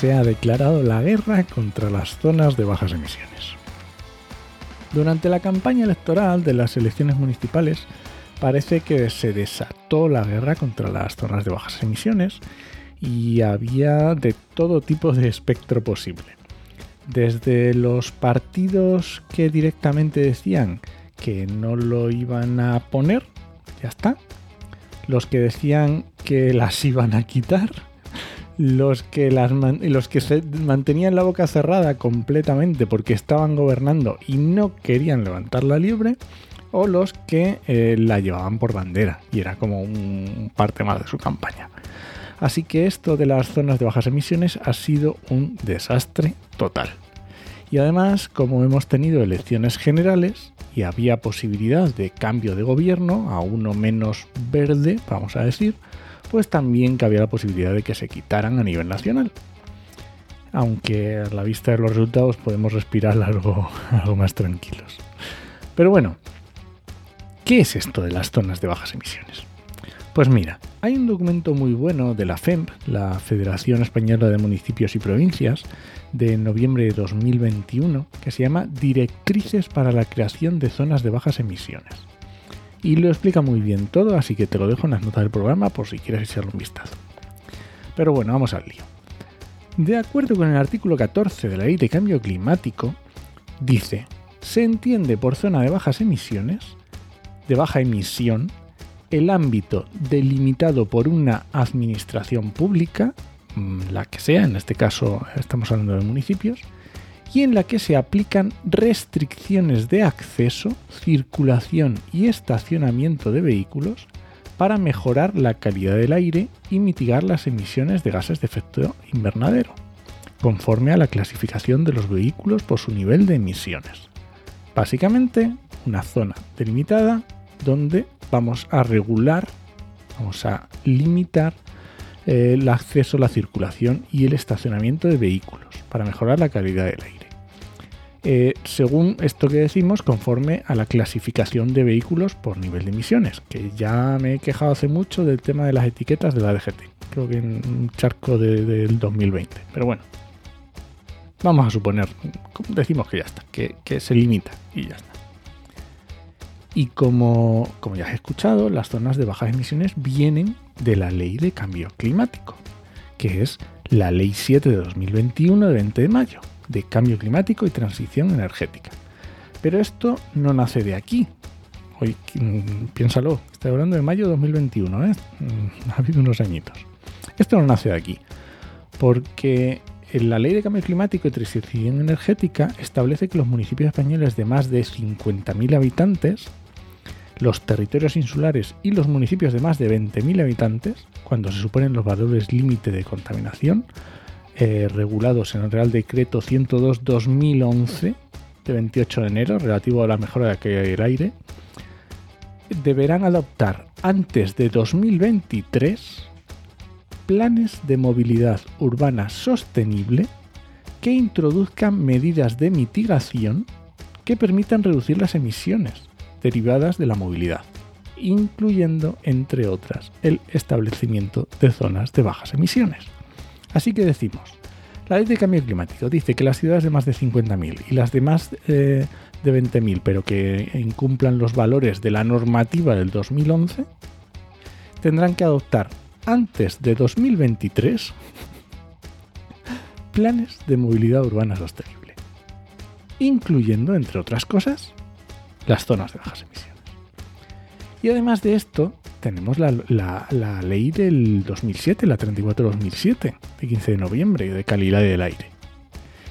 se ha declarado la guerra contra las zonas de bajas emisiones. Durante la campaña electoral de las elecciones municipales parece que se desató la guerra contra las zonas de bajas emisiones y había de todo tipo de espectro posible. Desde los partidos que directamente decían que no lo iban a poner, ya está. Los que decían que las iban a quitar los que, las los que se mantenían la boca cerrada completamente porque estaban gobernando y no querían levantar la liebre, o los que eh, la llevaban por bandera y era como un parte más de su campaña. Así que esto de las zonas de bajas emisiones ha sido un desastre total. Y además, como hemos tenido elecciones generales y había posibilidad de cambio de gobierno a uno menos verde, vamos a decir, pues también cabía la posibilidad de que se quitaran a nivel nacional. Aunque a la vista de los resultados podemos respirar algo, algo más tranquilos. Pero bueno, ¿qué es esto de las zonas de bajas emisiones? Pues mira, hay un documento muy bueno de la FEMP, la Federación Española de Municipios y Provincias, de noviembre de 2021, que se llama Directrices para la creación de zonas de bajas emisiones y lo explica muy bien todo, así que te lo dejo en las notas del programa por si quieres echarle un vistazo. Pero bueno, vamos al lío. De acuerdo con el artículo 14 de la Ley de Cambio Climático, dice, se entiende por zona de bajas emisiones, de baja emisión, el ámbito delimitado por una administración pública, mm, la que sea, en este caso estamos hablando de municipios, y en la que se aplican restricciones de acceso, circulación y estacionamiento de vehículos para mejorar la calidad del aire y mitigar las emisiones de gases de efecto invernadero, conforme a la clasificación de los vehículos por su nivel de emisiones. Básicamente, una zona delimitada donde vamos a regular, vamos a limitar eh, el acceso, la circulación y el estacionamiento de vehículos para mejorar la calidad del aire. Eh, según esto que decimos, conforme a la clasificación de vehículos por nivel de emisiones, que ya me he quejado hace mucho del tema de las etiquetas de la DGT, creo que en un charco del 2020, pero bueno, vamos a suponer, decimos que ya está, que, se limita y ya está. Y como, como ya has escuchado, las zonas de bajas emisiones vienen de la ley de cambio climático, que es la ley 7 de 2021 de 20 de mayo de cambio climático y transición energética. Pero esto no nace de aquí. Hoy, mm, piénsalo, estoy hablando de mayo de 2021, ¿eh? Mm, ha habido unos añitos. Esto no nace de aquí, porque la Ley de Cambio Climático y Transición Energética establece que los municipios españoles de más de 50.000 habitantes, los territorios insulares y los municipios de más de 20.000 habitantes, cuando se suponen los valores límite de contaminación, eh, regulados en el Real Decreto 102-2011 de 28 de enero relativo a la mejora del aire, deberán adoptar antes de 2023 planes de movilidad urbana sostenible que introduzcan medidas de mitigación que permitan reducir las emisiones derivadas de la movilidad, incluyendo, entre otras, el establecimiento de zonas de bajas emisiones. Así que decimos, la ley de cambio climático dice que las ciudades de más de 50.000 y las de más eh, de 20.000, pero que incumplan los valores de la normativa del 2011, tendrán que adoptar antes de 2023 planes de movilidad urbana sostenible, incluyendo, entre otras cosas, las zonas de bajas emisiones. Y además de esto, tenemos la, ley del 2007, la 34-2007, de 15 de noviembre, de calidad del aire,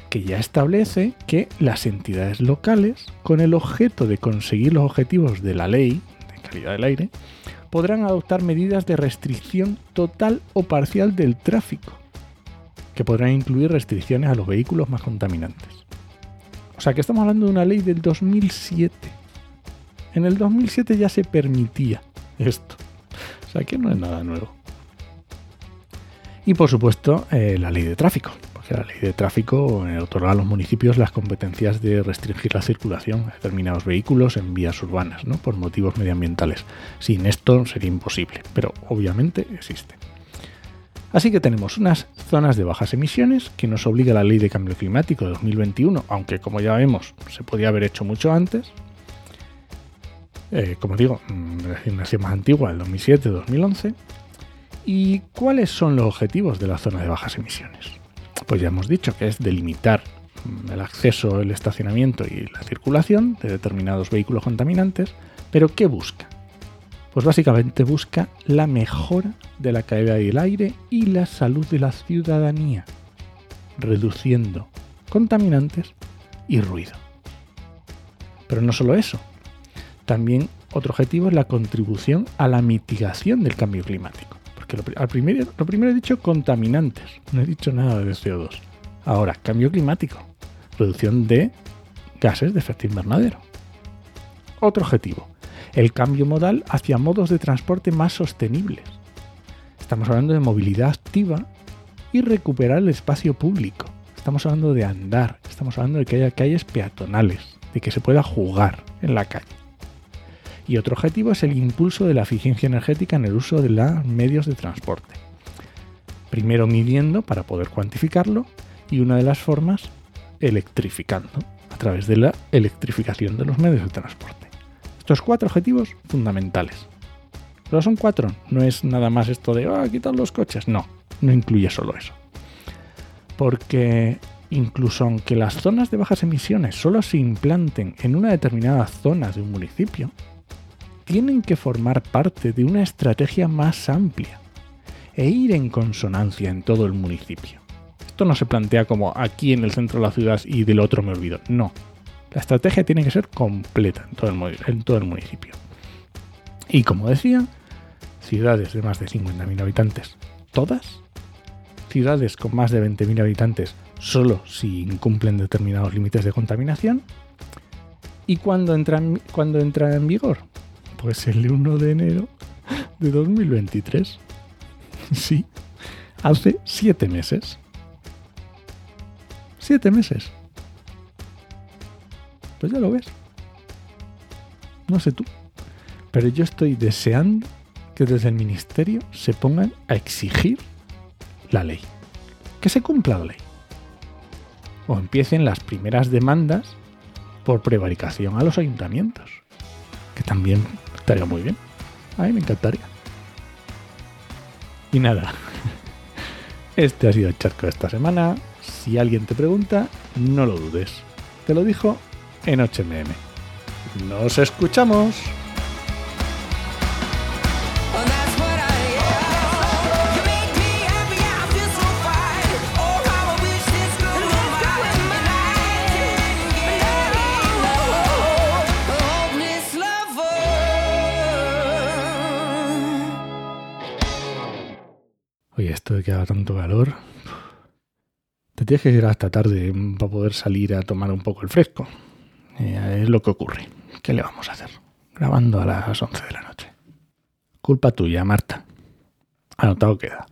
que ya establece que las entidades locales, con el objeto de conseguir los objetivos de la ley de calidad del aire, podrán adoptar medidas de restricción total o parcial del tráfico, que podrán incluir restricciones a los vehículos más contaminantes. O sea que estamos hablando de una ley del 2007. En el 2007 ya se permitía esto. O sea que no es nada nuevo. Y por supuesto, eh, la ley de tráfico. Porque la ley de tráfico eh, otorga a los municipios las competencias de restringir la circulación de determinados vehículos en vías urbanas, ¿no? por motivos medioambientales. Sin esto sería imposible, pero obviamente existe. Así que tenemos unas zonas de bajas emisiones que nos obliga la ley de cambio climático de 2021, aunque como ya vemos se podía haber hecho mucho antes. Eh, como digo, mm, una más antigua, el 2007-2011. ¿Y cuáles son los objetivos de la zona de bajas emisiones? Pues ya hemos dicho que es delimitar mm, el acceso, el estacionamiento y la circulación de determinados vehículos contaminantes, pero ¿qué busca? Pues básicamente busca la mejora de la calidad del aire y la salud de la ciudadanía, reduciendo contaminantes y ruido. Pero no solo eso, también otro objetivo es la contribución a la mitigación del cambio climático. Porque lo, primero, lo primero he dicho contaminantes, no he dicho nada de CO2. Ahora, cambio climático, reducción de gases de efecto invernadero. Otro objetivo, el cambio modal hacia modos de transporte más sostenibles. Estamos hablando de movilidad activa y recuperar el espacio público. Estamos hablando de andar, estamos hablando de que haya calles peatonales, de que se pueda jugar en la calle. Y otro objetivo es el impulso de la eficiencia energética en el uso de los medios de transporte. Primero midiendo para poder cuantificarlo y una de las formas electrificando a través de la electrificación de los medios de transporte. Estos cuatro objetivos fundamentales. Pero son cuatro, no es nada más esto de ah, quitar los coches, no, no incluye solo eso. Porque incluso aunque las zonas de bajas emisiones solo se implanten en una determinada zona de un municipio, tienen que formar parte de una estrategia más amplia e ir en consonancia en todo el municipio. Esto no se plantea como aquí en el centro de la ciudad y del otro me olvido, no, la estrategia tiene que ser completa en todo el, municipio. Y como decía, ciudades de más de 50.000 habitantes, todas. Ciudades con más de 20.000 habitantes, solo si incumplen determinados límites de contaminación. ¿Y entra, cuando entra en vigor? Pues el 1 de enero de 2023. Sí, hace siete meses. Siete meses. Pues ya lo ves. No sé tú. Pero yo estoy deseando que desde el ministerio se pongan a exigir la ley. Que se cumpla la ley. O empiecen las primeras demandas por prevaricación a los ayuntamientos. Que también estaría muy bien. A mí me encantaría. Y nada. Este ha sido el charco de esta semana. Si alguien te pregunta, no lo dudes. Te lo dijo en HMM. Nos escuchamos. Oye, esto de que haga tanto calor. Te tienes que ir hasta tarde para poder salir a tomar un poco el fresco. Eh, es lo que ocurre. ¿Qué le vamos a hacer? Grabando a las 11 de la noche. Culpa tuya, Marta. Anotado queda.